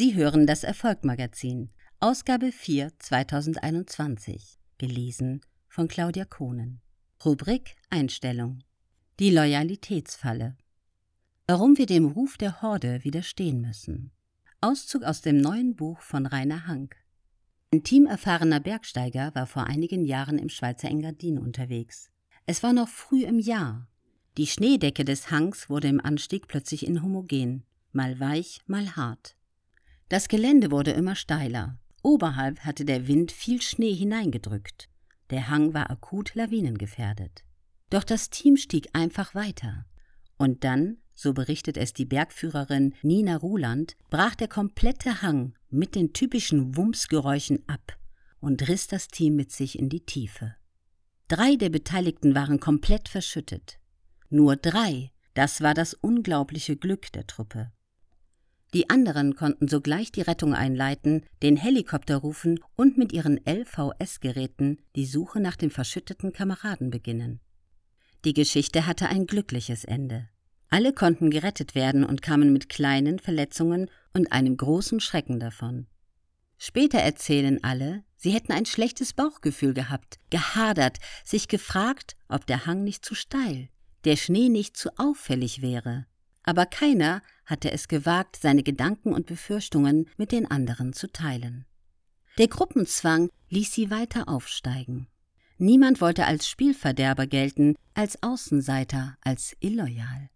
Sie hören das Erfolgmagazin, Ausgabe 4 2021, gelesen von Claudia Kohnen. Rubrik Einstellung. Die Loyalitätsfalle. Warum wir dem Ruf der Horde widerstehen müssen. Auszug aus dem neuen Buch von Rainer Hank. Ein teamerfahrener Bergsteiger war vor einigen Jahren im Schweizer Engadin unterwegs. Es war noch früh im Jahr. Die Schneedecke des Hangs wurde im Anstieg plötzlich inhomogen, mal weich, mal hart. Das Gelände wurde immer steiler. Oberhalb hatte der Wind viel Schnee hineingedrückt. Der Hang war akut lawinengefährdet. Doch das Team stieg einfach weiter. Und dann, so berichtet es die Bergführerin Nina Ruland, brach der komplette Hang mit den typischen Wumsgeräuschen ab und riss das Team mit sich in die Tiefe. Drei der Beteiligten waren komplett verschüttet. Nur drei, das war das unglaubliche Glück der Truppe. Die anderen konnten sogleich die Rettung einleiten, den Helikopter rufen und mit ihren LVS-Geräten die Suche nach den verschütteten Kameraden beginnen. Die Geschichte hatte ein glückliches Ende. Alle konnten gerettet werden und kamen mit kleinen Verletzungen und einem großen Schrecken davon. Später erzählen alle, sie hätten ein schlechtes Bauchgefühl gehabt, gehadert, sich gefragt, ob der Hang nicht zu steil, der Schnee nicht zu auffällig wäre aber keiner hatte es gewagt, seine Gedanken und Befürchtungen mit den anderen zu teilen. Der Gruppenzwang ließ sie weiter aufsteigen. Niemand wollte als Spielverderber gelten, als Außenseiter, als illoyal.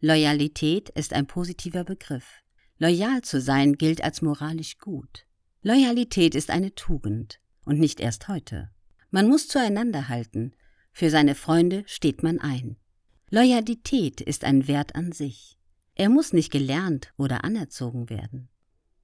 Loyalität ist ein positiver Begriff. Loyal zu sein gilt als moralisch gut. Loyalität ist eine Tugend und nicht erst heute. Man muss zueinander halten. Für seine Freunde steht man ein. Loyalität ist ein Wert an sich. Er muss nicht gelernt oder anerzogen werden.